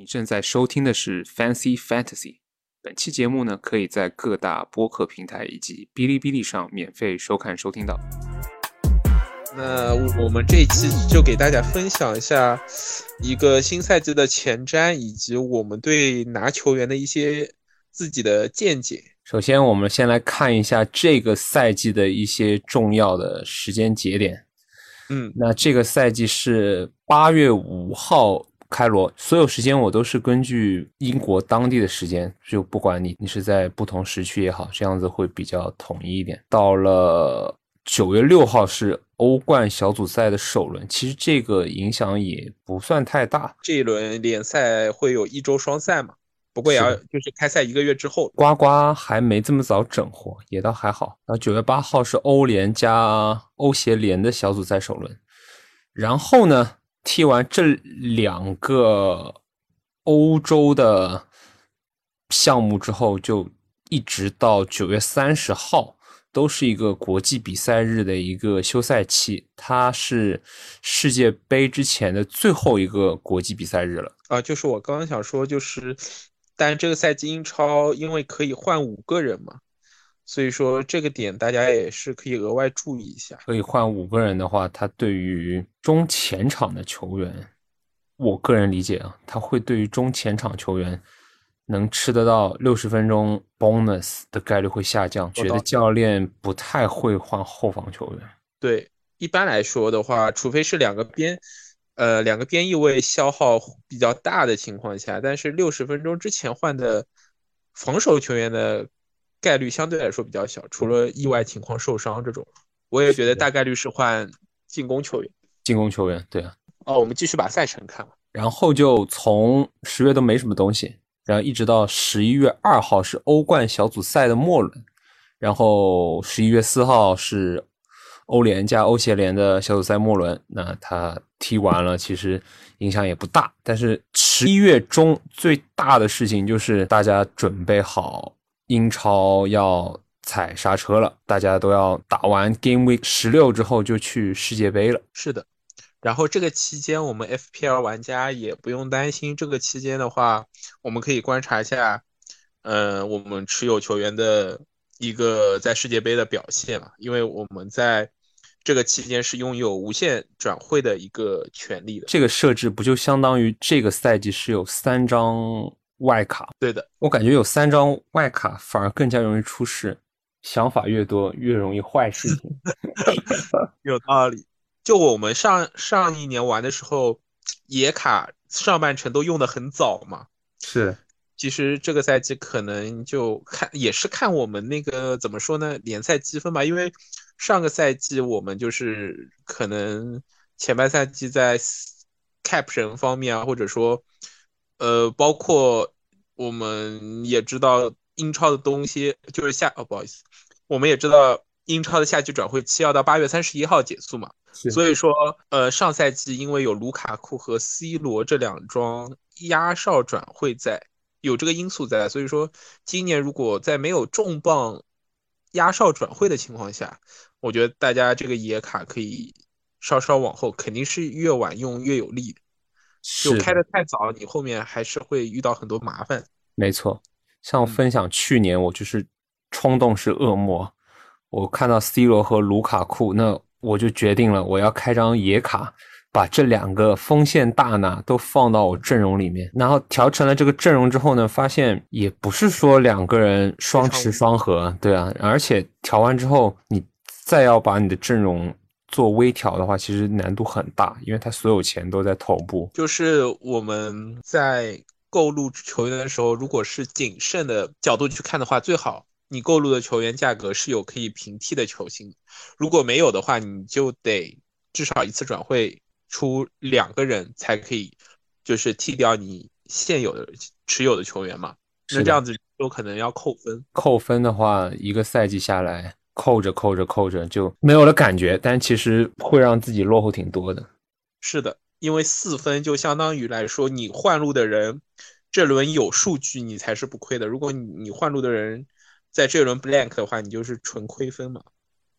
你正在收听的是 Fancy Fantasy。本期节目呢，可以在各大播客平台以及哔哩哔哩上免费收看收听到。那我们这一期就给大家分享一下一个新赛季的前瞻，以及我们对拿球员的一些自己的见解。首先，我们先来看一下这个赛季的一些重要的时间节点。嗯，那这个赛季是八月五号开罗，所有时间我都是根据英国当地的时间，就不管你你是在不同时区也好，这样子会比较统一一点。到了九月六号是欧冠小组赛的首轮，其实这个影响也不算太大。这一轮联赛会有一周双赛嘛？不过也要就是开赛一个月之后，呱呱还没这么早整活，也倒还好。然后九月八号是欧联加欧协联的小组赛首轮，然后呢，踢完这两个欧洲的项目之后，就一直到九月三十号，都是一个国际比赛日的一个休赛期，它是世界杯之前的最后一个国际比赛日了。啊，就是我刚刚想说，就是。但这个赛季英超因为可以换五个人嘛，所以说这个点大家也是可以额外注意一下。可以换五个人的话，他对于中前场的球员，我个人理解啊，他会对于中前场球员能吃得到六十分钟 bonus 的概率会下降，觉得教练不太会换后防球员。对，一般来说的话，除非是两个边。呃，两个边翼位消耗比较大的情况下，但是六十分钟之前换的防守球员的概率相对来说比较小，除了意外情况受伤这种，我也觉得大概率是换进攻球员。进攻球员，对啊。哦，我们继续把赛程看了，然后就从十月都没什么东西，然后一直到十一月二号是欧冠小组赛的末轮，然后十一月四号是。欧联加欧协联的小组赛末轮，那他踢完了，其实影响也不大。但是十一月中最大的事情就是大家准备好英超要踩刹车了，大家都要打完 Game Week 十六之后就去世界杯了。是的，然后这个期间我们 FPL 玩家也不用担心，这个期间的话，我们可以观察一下，呃，我们持有球员的一个在世界杯的表现嘛，因为我们在。这个期间是拥有无限转会的一个权利的。这个设置不就相当于这个赛季是有三张外卡？对的，我感觉有三张外卡反而更加容易出事。想法越多，越容易坏事情。有道理。就我们上上一年玩的时候，野卡上半程都用的很早嘛。是。其实这个赛季可能就看也是看我们那个怎么说呢？联赛积分吧，因为。上个赛季我们就是可能前半赛季在 cap 人方面啊，或者说，呃，包括我们也知道英超的东西，就是下哦，不好意思，我们也知道英超的夏季转会期要到八月三十一号结束嘛，所以说，呃，上赛季因为有卢卡库和 C 罗这两桩压哨转会在，有这个因素在，所以说今年如果在没有重磅压哨转会的情况下，我觉得大家这个野卡可以稍稍往后，肯定是越晚用越有利的。就开的太早，你后面还是会遇到很多麻烦。没错，像分享去年我就是冲动是恶魔，我看到 C 罗和卢卡库，那我就决定了我要开张野卡。把这两个锋线大拿都放到我阵容里面，然后调成了这个阵容之后呢，发现也不是说两个人双持双核，对啊，而且调完之后，你再要把你的阵容做微调的话，其实难度很大，因为他所有钱都在头部。就是我们在购入球员的时候，如果是谨慎的角度去看的话，最好你购入的球员价格是有可以平替的球星，如果没有的话，你就得至少一次转会。出两个人才可以，就是替掉你现有的持有的球员嘛？那这样子有可能要扣分。扣分的话，一个赛季下来，扣着扣着扣着就没有了感觉，但其实会让自己落后挺多的。是的，因为四分就相当于来说，你换路的人这轮有数据，你才是不亏的。如果你你换路的人在这轮 blank 的话，你就是纯亏分嘛。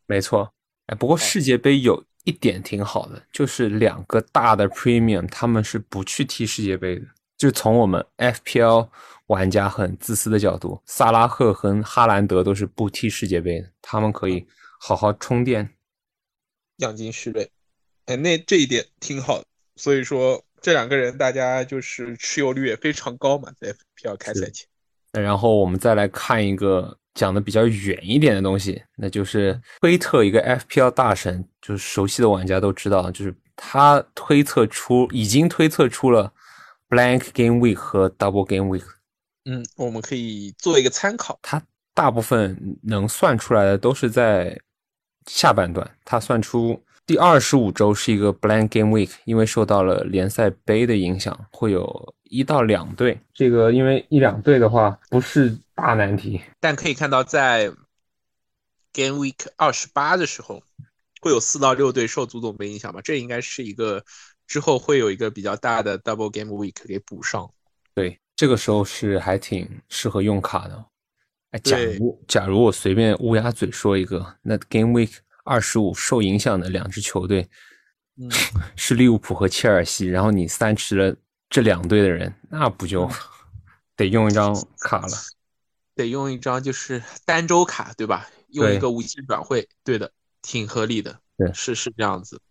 没错，哎，不过世界杯有。一点挺好的，就是两个大的 premium，他们是不去踢世界杯的。就从我们 FPL 玩家很自私的角度，萨拉赫和哈兰德都是不踢世界杯的，他们可以好好充电。养精蓄锐，哎，那这一点挺好的。所以说，这两个人大家就是持有率也非常高嘛，在 FPL 开赛前。然后我们再来看一个讲的比较远一点的东西，那就是推特一个 FPL 大神，就是熟悉的玩家都知道，就是他推测出已经推测出了 Blank Game Week 和 Double Game Week。嗯，我们可以做一个参考。他大部分能算出来的都是在下半段，他算出第二十五周是一个 Blank Game Week，因为受到了联赛杯的影响，会有。一到两队，这个因为一两队的话不是大难题，但可以看到在 Game Week 二十八的时候，会有四到六队受足总杯影响吧？这应该是一个之后会有一个比较大的 Double Game Week 给补上。对，这个时候是还挺适合用卡的。哎，假如假如我随便乌鸦嘴说一个，那 Game Week 二十五受影响的两支球队，是利物浦和切尔西，然后你三吃了。这两队的人，那不就 得用一张卡了？得用一张就是单周卡，对吧？用一个无限转会，对的，挺合理的。对，是是这样子。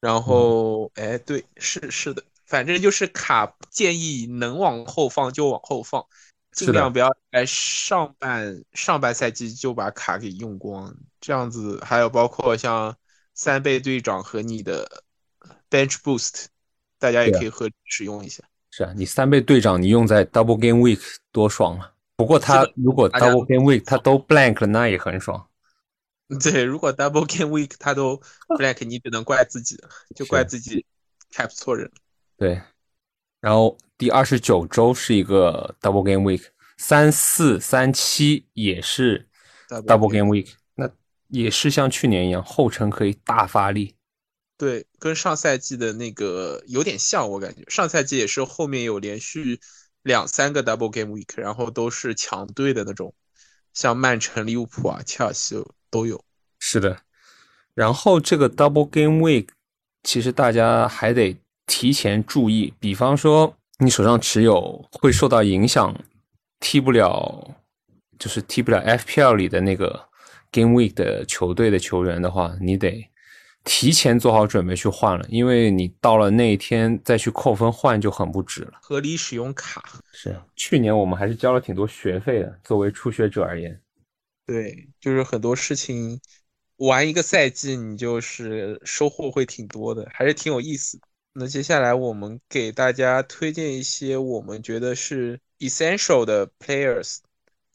然后，哎，对，是是的，反正就是卡建议能往后放就往后放，尽量不要在上半上半赛季就把卡给用光。这样子，还有包括像三倍队长和你的 bench boost。大家也可以和使用一下。是啊，你三倍队长你用在 Double Game Week 多爽啊！不过他如果 Double Game Week 他都 blank 了，那也很爽。对，如果 Double Game Week 他都 blank，你只能怪自己，就怪自己 cap 错人。对。然后第二十九周是一个 Double Game Week，三四三七也是 Double Game Week，那也是像去年一样，后程可以大发力。对，跟上赛季的那个有点像，我感觉上赛季也是后面有连续两三个 double game week，然后都是强队的那种，像曼城、利物浦啊、切尔西都有。是的，然后这个 double game week，其实大家还得提前注意，比方说你手上持有会受到影响，踢不了，就是踢不了 FPL 里的那个 game week 的球队的球员的话，你得。提前做好准备去换了，因为你到了那一天再去扣分换就很不值了。合理使用卡是，去年我们还是交了挺多学费的。作为初学者而言，对，就是很多事情玩一个赛季，你就是收获会挺多的，还是挺有意思。那接下来我们给大家推荐一些我们觉得是 essential 的 players。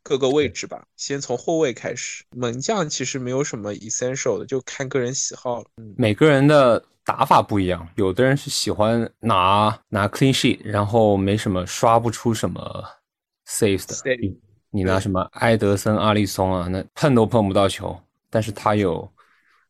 各个位置吧，先从后卫开始。门将其实没有什么 essential 的，就看个人喜好了。每个人的打法不一样，有的人是喜欢拿拿 clean sheet，然后没什么刷不出什么 saves 的。你拿什么埃德森、阿利松啊，那碰都碰不到球，但是他有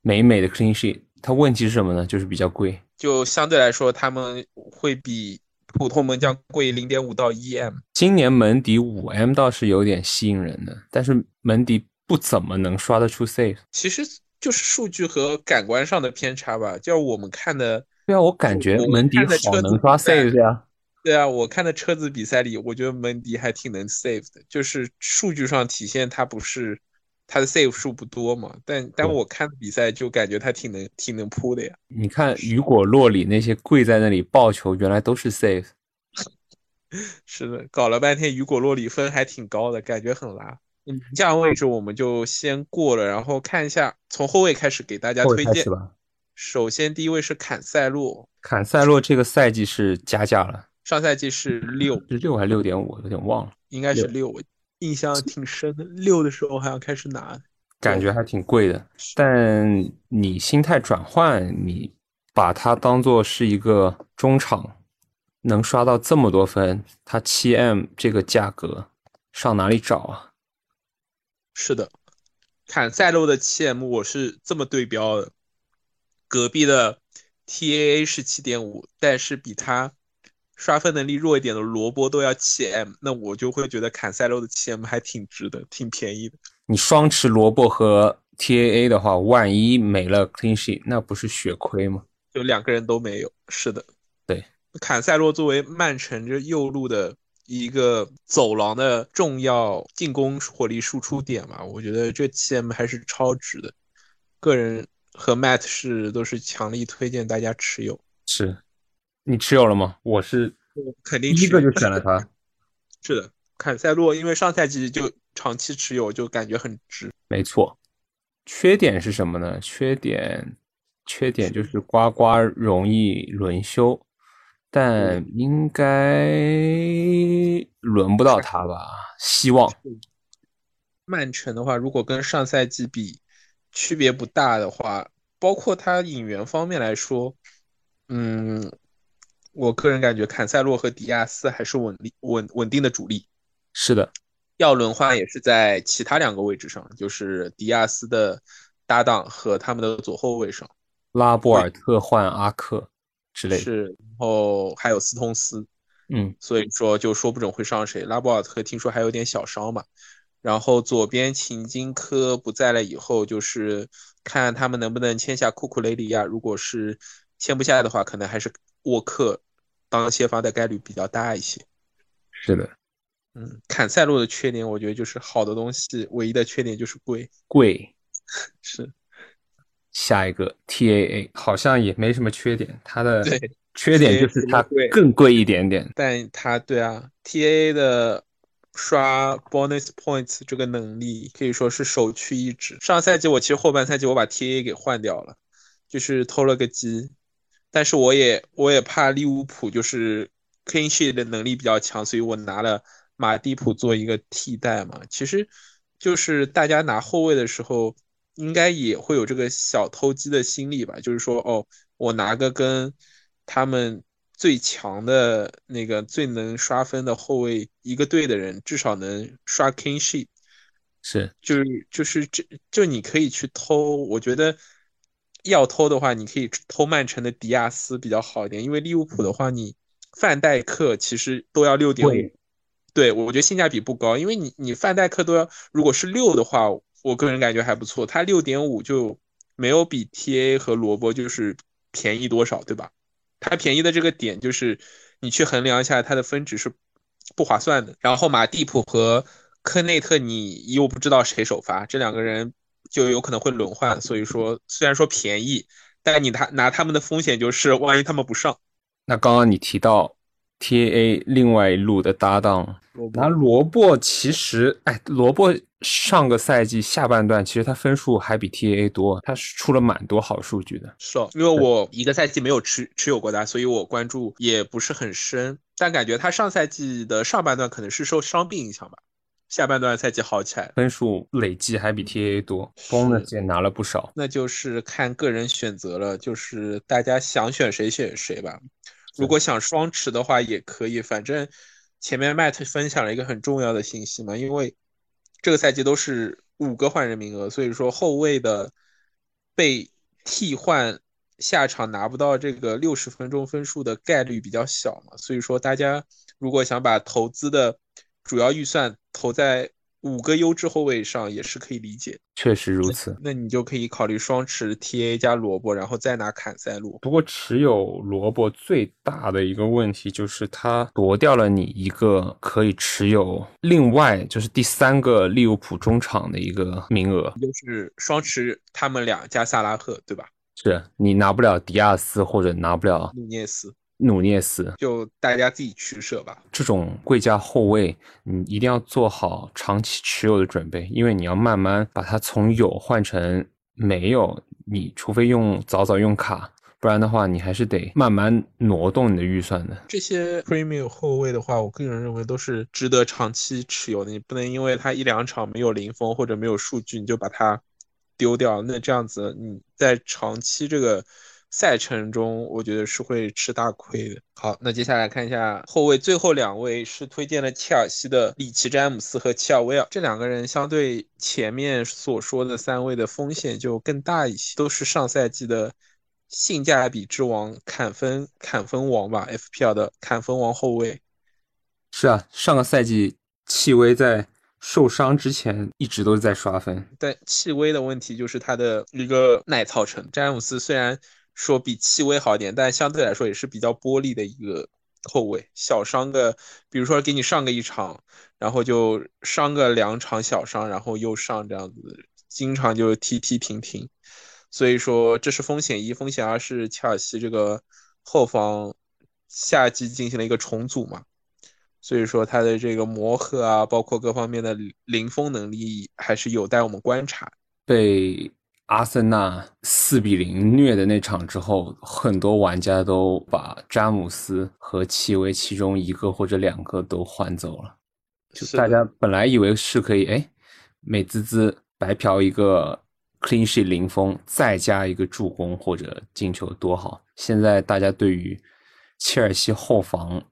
美美的 clean sheet。他问题是什么呢？就是比较贵，就相对来说他们会比。普通门将贵零点五到一 M，今年门迪五 M 倒是有点吸引人的，但是门迪不怎么能刷得出 save，其实就是数据和感官上的偏差吧。就我们看的，对啊，我感觉门迪好能刷 save 呀。对啊，我看的车子比赛里，我觉得门迪还挺能 save 的，就是数据上体现他不是他的 save 数不多嘛，但但我看比赛就感觉他挺能挺能扑的呀。你看雨果洛里那些跪在那里抱球，原来都是 save。是的，搞了半天雨果洛里分还挺高的，感觉很拉。嗯，这样位置我们就先过了，然后看一下从后卫开始给大家推荐。首先第一位是坎塞洛，坎塞洛这个赛季是加价了，上赛季是六，是六还是六点五？有点忘了，应该是六，印象挺深的。六的时候好像开始拿，感觉还挺贵的。但你心态转换，你把它当做是一个中场。能刷到这么多分，它七 M 这个价格上哪里找啊？是的，坎塞洛的七 M 我是这么对标的，隔壁的 TAA 是七点五，但是比他刷分能力弱一点的萝卜都要七 M，那我就会觉得坎塞洛的七 M 还挺值的，挺便宜的。你双持萝卜和 TAA 的话，万一没了 Clean Sheet，那不是血亏吗？就两个人都没有，是的。对坎塞洛作为曼城这右路的一个走廊的重要进攻火力输出点嘛，我觉得这 7M 还是超值的。个人和 Matt 是都是强力推荐大家持有。是，你持有了吗？我是肯定第一个就选了他。是的，坎塞洛因为上赛季就长期持有，就感觉很值。没错。缺点是什么呢？缺点，缺点就是呱呱容易轮休，但应该轮不到他吧？希望。曼城的话，如果跟上赛季比区别不大的话，包括他引援方面来说，嗯，我个人感觉坎塞洛和迪亚斯还是稳力稳稳定的主力。是的。要轮换也是在其他两个位置上，就是迪亚斯的搭档和他们的左后卫上，拉波尔特换阿克之类的。是，然后还有斯通斯，嗯，所以说就说不准会上谁。拉波尔特听说还有点小伤嘛，然后左边秦金科不在了以后，就是看他们能不能签下库库雷利亚。如果是签不下的话，可能还是沃克当先发的概率比较大一些。是的。嗯，坎塞洛的缺点，我觉得就是好的东西，唯一的缺点就是贵。贵，是。下一个 T A A 好像也没什么缺点，它的缺点就是它更贵一点点。但它对啊，T A A 的刷 bonus points 这个能力可以说是首屈一指。上赛季我其实后半赛季我把 T A A 给换掉了，就是偷了个鸡，但是我也我也怕利物浦就是 clean sheet 的能力比较强，所以我拿了。马蒂普做一个替代嘛，其实就是大家拿后卫的时候，应该也会有这个小偷鸡的心理吧？就是说，哦，我拿个跟他们最强的那个最能刷分的后卫一个队的人，至少能刷 king sheet，是，就是就是这就你可以去偷，我觉得要偷的话，你可以偷曼城的迪亚斯比较好一点，因为利物浦的话，你范戴克其实都要六点五。对，我觉得性价比不高，因为你你范戴克都要，如果是六的话，我个人感觉还不错。他六点五就没有比 T A 和罗伯就是便宜多少，对吧？他便宜的这个点就是你去衡量一下，它的分值是不划算的。然后马蒂普和科内特，你又不知道谁首发，这两个人就有可能会轮换。所以说，虽然说便宜，但你他拿他们的风险就是万一他们不上。那刚刚你提到 T A 另外一路的搭档。拿萝卜其实，哎，萝卜上个赛季下半段其实他分数还比 T A 多，他是出了蛮多好数据的。是，因为我一个赛季没有持持有过他，所以我关注也不是很深。但感觉他上赛季的上半段可能是受伤病影响吧，下半段赛季好起来，分数累计还比 T A 多，bonus 也拿了不少。那就是看个人选择了，就是大家想选谁选谁吧。如果想双持的话也可以，反正。前面 Matt 分享了一个很重要的信息嘛，因为这个赛季都是五个换人名额，所以说后卫的被替换下场拿不到这个六十分钟分数的概率比较小嘛，所以说大家如果想把投资的主要预算投在。五个优质后卫上也是可以理解，确实如此。那你就可以考虑双持 T A 加萝卜，然后再拿坎塞洛。不过持有萝卜最大的一个问题就是他夺掉了你一个可以持有另外就是第三个利物浦中场的一个名额，就是双持他们俩加萨拉赫，对吧？是你拿不了迪亚斯或者拿不了努涅斯。努涅斯，就大家自己取舍吧。这种贵价后卫，你一定要做好长期持有的准备，因为你要慢慢把它从有换成没有。你除非用早早用卡，不然的话，你还是得慢慢挪动你的预算的。这些 premium 后卫的话，我个人认为都是值得长期持有的。你不能因为他一两场没有零封或者没有数据，你就把它丢掉。那这样子，你在长期这个。赛程中，我觉得是会吃大亏的。好，那接下来看一下后卫，最后两位是推荐了切尔西的里奇詹姆斯和齐尔威尔，这两个人相对前面所说的三位的风险就更大一些，都是上赛季的性价比之王，砍分砍分王吧，FPL 的砍分王后卫。是啊，上个赛季戚薇在受伤之前一直都是在刷分，但戚薇的问题就是他的一个耐操程，詹姆斯虽然。说比戚薇好点，但相对来说也是比较玻璃的一个后卫，小伤个，比如说给你上个一场，然后就伤个两场小伤，然后又上这样子，经常就踢踢停停，所以说这是风险一，风险二是切尔西这个后防夏季进行了一个重组嘛，所以说他的这个磨合啊，包括各方面的零封能力还是有待我们观察。被阿森纳四比零虐的那场之后，很多玩家都把詹姆斯和齐维其中一个或者两个都换走了。就大家本来以为是可以，哎，美滋滋白嫖一个 clean sheet 零封，再加一个助攻或者进球多好。现在大家对于切尔西后防，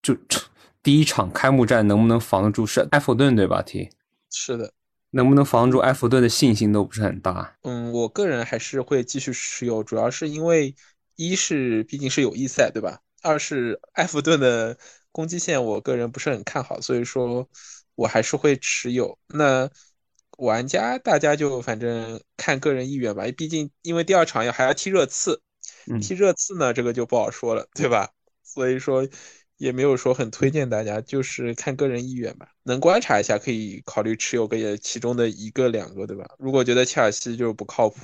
就 第一场开幕战能不能防得住是埃弗顿对吧？T 是的。能不能防住埃弗顿的信心都不是很大。嗯，我个人还是会继续持有，主要是因为一是毕竟是友谊赛，对吧？二是埃弗顿的攻击线，我个人不是很看好，所以说我还是会持有。那玩家大家就反正看个人意愿吧，毕竟因为第二场要还要踢热刺，踢热刺呢这个就不好说了，对吧？所以说。也没有说很推荐大家，就是看个人意愿吧。能观察一下，可以考虑持有个其中的一个、两个，对吧？如果觉得切尔西就是不靠谱，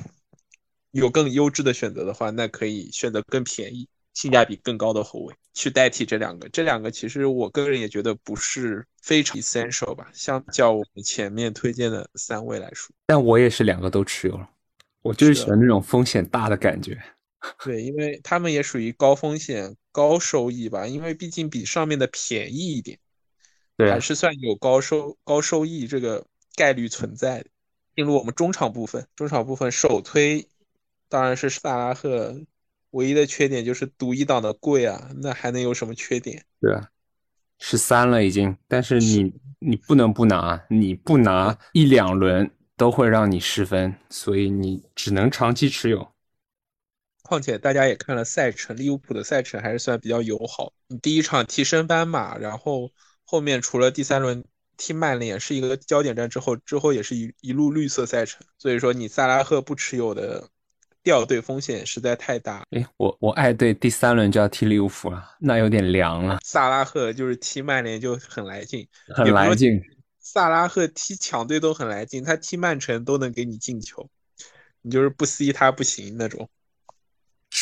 有更优质的选择的话，那可以选择更便宜、性价比更高的后卫去代替这两个。这两个其实我个人也觉得不是非常 essential 吧，相较我们前面推荐的三位来说。但我也是两个都持有了，我就是喜欢那种风险大的感觉。对，因为他们也属于高风险高收益吧，因为毕竟比上面的便宜一点，对，还是算有高收高收益这个概率存在的。进入我们中场部分，中场部分首推当然是萨拉赫，唯一的缺点就是独一档的贵啊，那还能有什么缺点？对啊，十三了已经，但是你你不能不拿，你不拿一两轮都会让你失分，所以你只能长期持有。况且大家也看了赛程，利物浦的赛程还是算比较友好。你第一场踢升班马，然后后面除了第三轮踢曼联是一个焦点战之后，之后也是一一路绿色赛程。所以说你萨拉赫不持有的掉队风险实在太大。哎，我我爱队第三轮就要踢利物浦了，那有点凉了。萨拉赫就是踢曼联就很来劲，很来劲。萨拉赫踢强队都很来劲，他踢曼城都能给你进球，你就是不 C 他不行那种。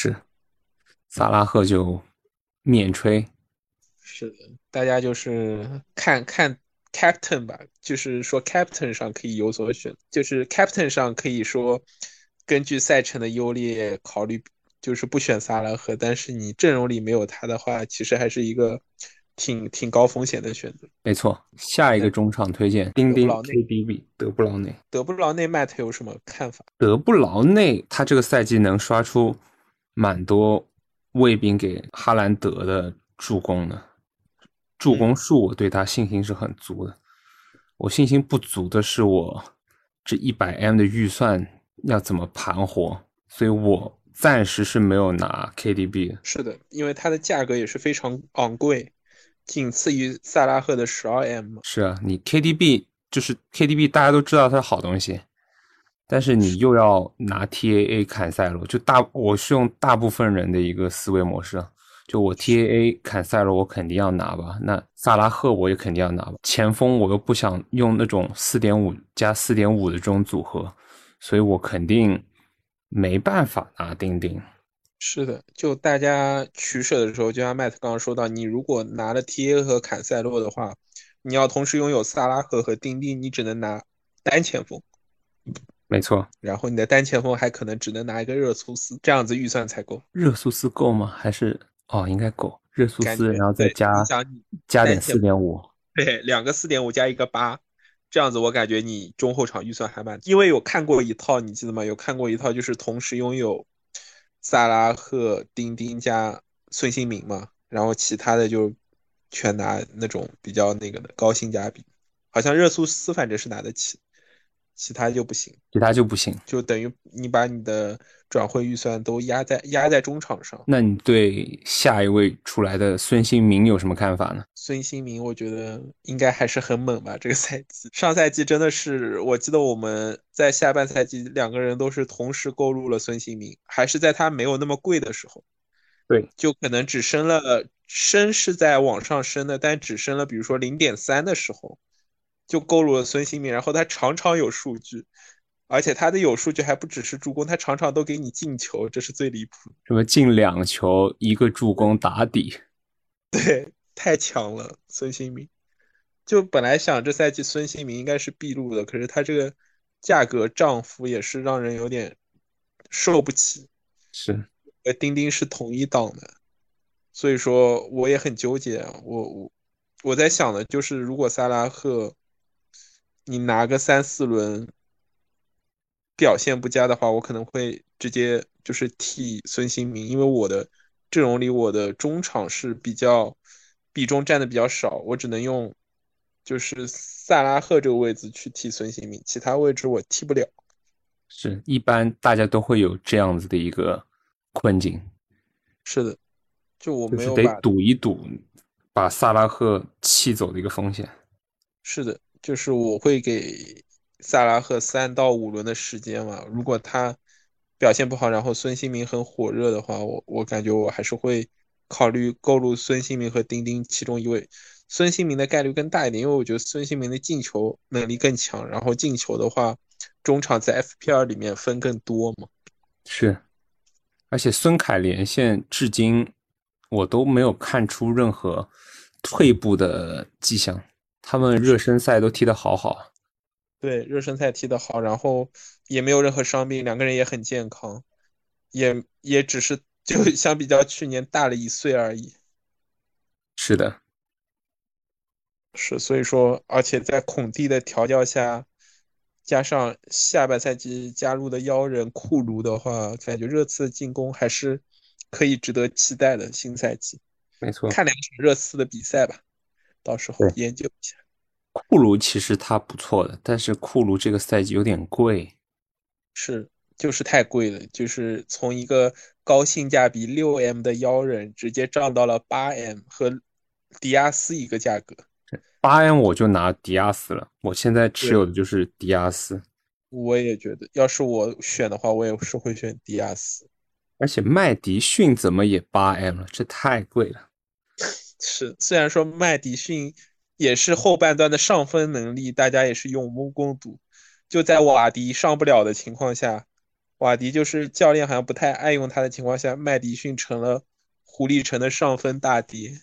是，萨拉赫就免吹。是的，大家就是看看 captain 吧，就是说 captain 上可以有所选，就是 captain 上可以说根据赛程的优劣考虑，就是不选萨拉赫。但是你阵容里没有他的话，其实还是一个挺挺高风险的选择。没错，下一个中场推荐，丁丁 KDB 德布劳内。德布劳内 Matt 有什么看法？德布劳内他这个赛季能刷出。蛮多卫兵给哈兰德的助攻的，助攻数我对他信心是很足的。我信心不足的是我这一百 M 的预算要怎么盘活，所以我暂时是没有拿 KDB 的。是的，因为它的价格也是非常昂贵，仅次于萨拉赫的十二 M。是啊，你 KDB 就是 KDB，大家都知道它是好东西。但是你又要拿 TAA 砍赛罗，就大我是用大部分人的一个思维模式，就我 TAA 砍赛罗，我肯定要拿吧。那萨拉赫我也肯定要拿吧。前锋我又不想用那种四点五加四点五的这种组合，所以我肯定没办法拿丁丁。是的，就大家取舍的时候，就像麦特刚刚说到，你如果拿了 TA 和坎塞洛的话，你要同时拥有萨拉赫和丁丁，你只能拿单前锋。没错，然后你的单前锋还可能只能拿一个热苏斯，这样子预算才够。热苏斯够吗？还是哦，应该够。热苏斯，然后再加加点四点五，对，两个四点五加一个八，这样子我感觉你中后场预算还蛮。因为有看过一套，你记得吗？有看过一套，就是同时拥有萨拉赫、丁丁加孙兴民嘛，然后其他的就全拿那种比较那个的高性价比，好像热苏斯反正是拿得起。其他就不行，其他就不行，就等于你把你的转会预算都压在压在中场上。那你对下一位出来的孙兴民有什么看法呢？孙兴民，我觉得应该还是很猛吧。这个赛季，上赛季真的是，我记得我们在下半赛季两个人都是同时购入了孙兴民，还是在他没有那么贵的时候。对，就可能只升了，升是在往上升的，但只升了，比如说零点三的时候，就购入了孙兴民，然后他常常有数据。而且他的有数据还不只是助攻，他常常都给你进球，这是最离谱。什么进两球，一个助攻打底，对，太强了。孙兴民，就本来想这赛季孙兴民应该是必入的，可是他这个价格涨幅也是让人有点受不起。是，呃丁丁是同一档的，所以说我也很纠结。我我我在想的就是，如果萨拉赫，你拿个三四轮。表现不佳的话，我可能会直接就是替孙兴民，因为我的阵容里我的中场是比较比重占的比较少，我只能用就是萨拉赫这个位置去替孙兴民，其他位置我替不了。是一般大家都会有这样子的一个困境。是的，就我没有得赌一赌把萨拉赫气走的一个风险。是的，就是我会给。萨拉赫三到五轮的时间嘛，如果他表现不好，然后孙兴民很火热的话，我我感觉我还是会考虑购入孙兴民和丁丁其中一位。孙兴民的概率更大一点，因为我觉得孙兴民的进球能力更强，然后进球的话，中场在 FPR 里面分更多嘛。是，而且孙凯连线至今我都没有看出任何退步的迹象，他们热身赛都踢得好好。对，热身赛踢得好，然后也没有任何伤病，两个人也很健康，也也只是就 相比较去年大了一岁而已。是的，是，所以说，而且在孔蒂的调教下，加上下半赛季加入的妖人库卢的话，感觉热刺的进攻还是可以值得期待的。新赛季，没错，看两场热刺的比赛吧，到时候研究一下。库卢其实他不错的，但是库卢这个赛季有点贵，是就是太贵了，就是从一个高性价比六 M 的妖人直接涨到了八 M 和迪亚斯一个价格。八 M 我就拿迪亚斯了，我现在持有的就是迪亚斯。我也觉得，要是我选的话，我也是会选迪亚斯。而且麦迪逊怎么也八 M 了，这太贵了。是，虽然说麦迪逊。也是后半段的上分能力，大家也是有目共睹。就在瓦迪上不了的情况下，瓦迪就是教练好像不太爱用他的情况下，麦迪逊成了狐狸城的上分大敌。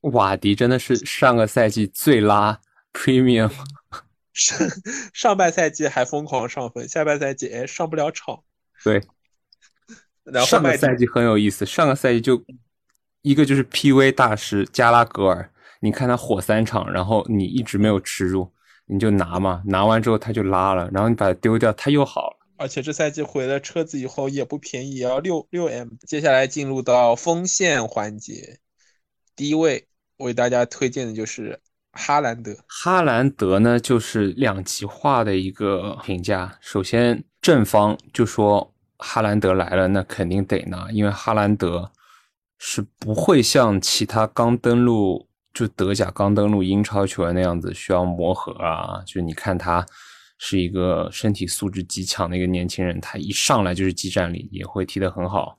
瓦迪真的是上个赛季最拉 premium，上上半赛季还疯狂上分，下半赛季哎上不了场。对，然后上个赛季很有意思，上个赛季就一个就是 PV 大师加拉格尔。你看他火三场，然后你一直没有吃住，你就拿嘛，拿完之后他就拉了，然后你把它丢掉，他又好了。而且这赛季回了车子以后也不便宜，也要六六 M。接下来进入到锋线环节，第一位为大家推荐的就是哈兰德。哈兰德呢，就是两极化的一个评价。首先正方就说哈兰德来了，那肯定得拿，因为哈兰德是不会像其他刚登陆。就德甲刚登陆英超球员那样子，需要磨合啊。就你看他是一个身体素质极强的一个年轻人，他一上来就是技战力，也会踢得很好。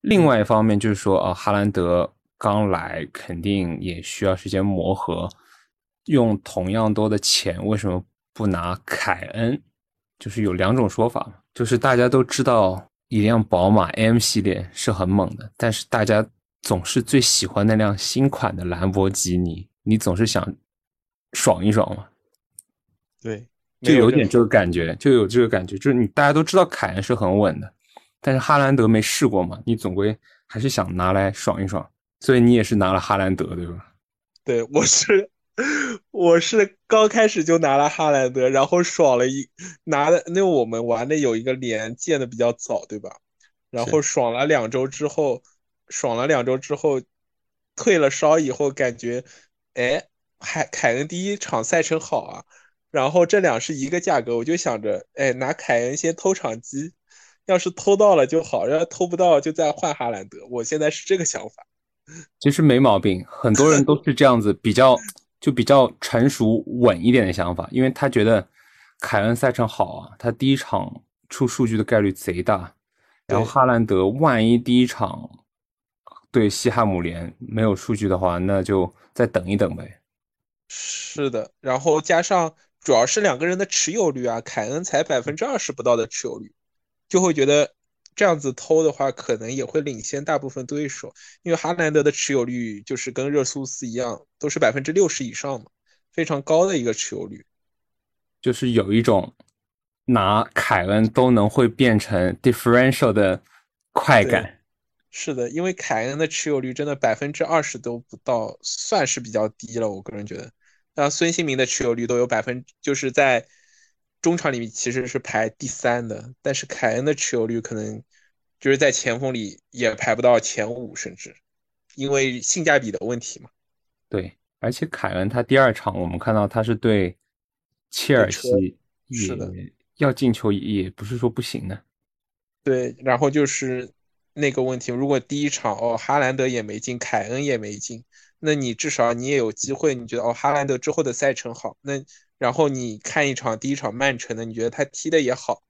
另外一方面就是说啊，哈兰德刚来肯定也需要时间磨合。用同样多的钱，为什么不拿凯恩？就是有两种说法就是大家都知道一辆宝马 M 系列是很猛的，但是大家。总是最喜欢那辆新款的兰博基尼，你总是想爽一爽嘛？对，就有点这个感觉，就有这个感觉，就是你大家都知道凯恩是很稳的，但是哈兰德没试过嘛，你总归还是想拿来爽一爽，所以你也是拿了哈兰德，对吧？对，我是 我是刚开始就拿了哈兰德，然后爽了一拿的，那我们玩的有一个连建的比较早，对吧？然后爽了两周之后。爽了两周之后，退了烧以后，感觉，哎，海凯恩第一场赛程好啊，然后这俩是一个价格，我就想着，哎，拿凯恩先偷场机，要是偷到了就好，要是偷不到就再换哈兰德。我现在是这个想法。其实没毛病，很多人都是这样子，比较就比较成熟稳一点的想法，因为他觉得凯恩赛程好啊，他第一场出数据的概率贼大，然后哈兰德万一第一场对西汉姆联没有数据的话，那就再等一等呗。是的，然后加上主要是两个人的持有率啊，凯恩才百分之二十不到的持有率，就会觉得。这样子偷的话，可能也会领先大部分对手，因为哈兰德的持有率就是跟热苏斯一样，都是百分之六十以上嘛，非常高的一个持有率，就是有一种拿凯恩都能会变成 differential 的快感。是的，因为凯恩的持有率真的百分之二十都不到，算是比较低了。我个人觉得，那孙兴民的持有率都有百分，就是在。中场里面其实是排第三的，但是凯恩的持有率可能就是在前锋里也排不到前五，甚至因为性价比的问题嘛。对，而且凯恩他第二场我们看到他是对切尔西，是的，要进球也不是说不行的。对，然后就是那个问题，如果第一场哦哈兰德也没进，凯恩也没进，那你至少你也有机会，你觉得哦哈兰德之后的赛程好，那。然后你看一场第一场曼城的，你觉得他踢的也好，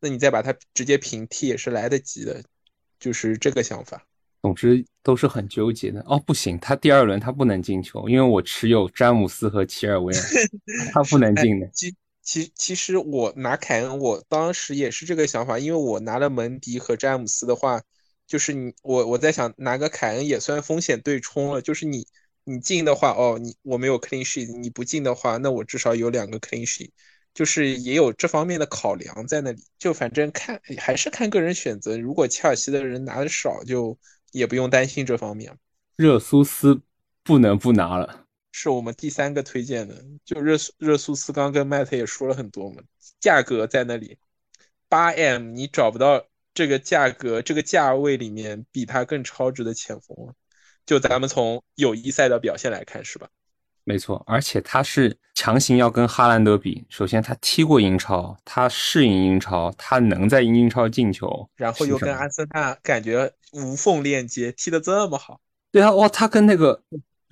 那你再把他直接平替也是来得及的，就是这个想法。总之都是很纠结的。哦，不行，他第二轮他不能进球，因为我持有詹姆斯和齐尔维尔，他不能进的。其其其实我拿凯恩，我当时也是这个想法，因为我拿了门迪和詹姆斯的话，就是你我我在想拿个凯恩也算风险对冲了，就是你。你进的话，哦，你我没有 clean sheet，你不进的话，那我至少有两个 clean sheet，就是也有这方面的考量在那里。就反正看还是看个人选择。如果切尔西的人拿的少，就也不用担心这方面。热苏斯不能不拿了，是我们第三个推荐的。就热热苏斯刚跟麦特也说了很多嘛，价格在那里，八 m 你找不到这个价格这个价位里面比他更超值的前锋了。就咱们从友谊赛的表现来看，是吧？没错，而且他是强行要跟哈兰德比。首先，他踢过英超，他适应英超，他能在英超进球，然后又跟阿森纳感觉无缝链接，踢得这么好。对啊，哇，他跟那个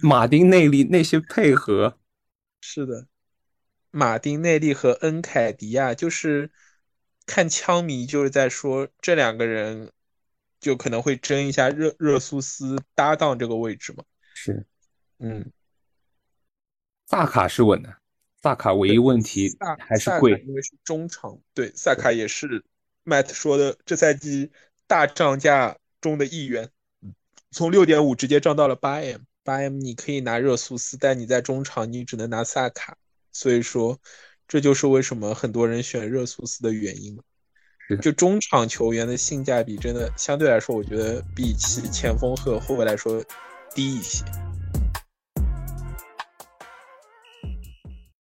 马丁内利那些配合，是的，马丁内利和恩凯迪亚，就是看枪迷就是在说这两个人。就可能会争一下热热苏斯搭档这个位置嘛？是，嗯，萨卡是稳的，萨卡唯一问题还是贵，因为是中场。对，萨卡也是 Matt 说的，这赛季大涨价中的一员，从六点五直接涨到了八 M，八 M 你可以拿热苏斯，但你在中场你只能拿萨卡，所以说这就是为什么很多人选热苏斯的原因了。就中场球员的性价比真的相对来说，我觉得比起前锋和后卫来说低一些。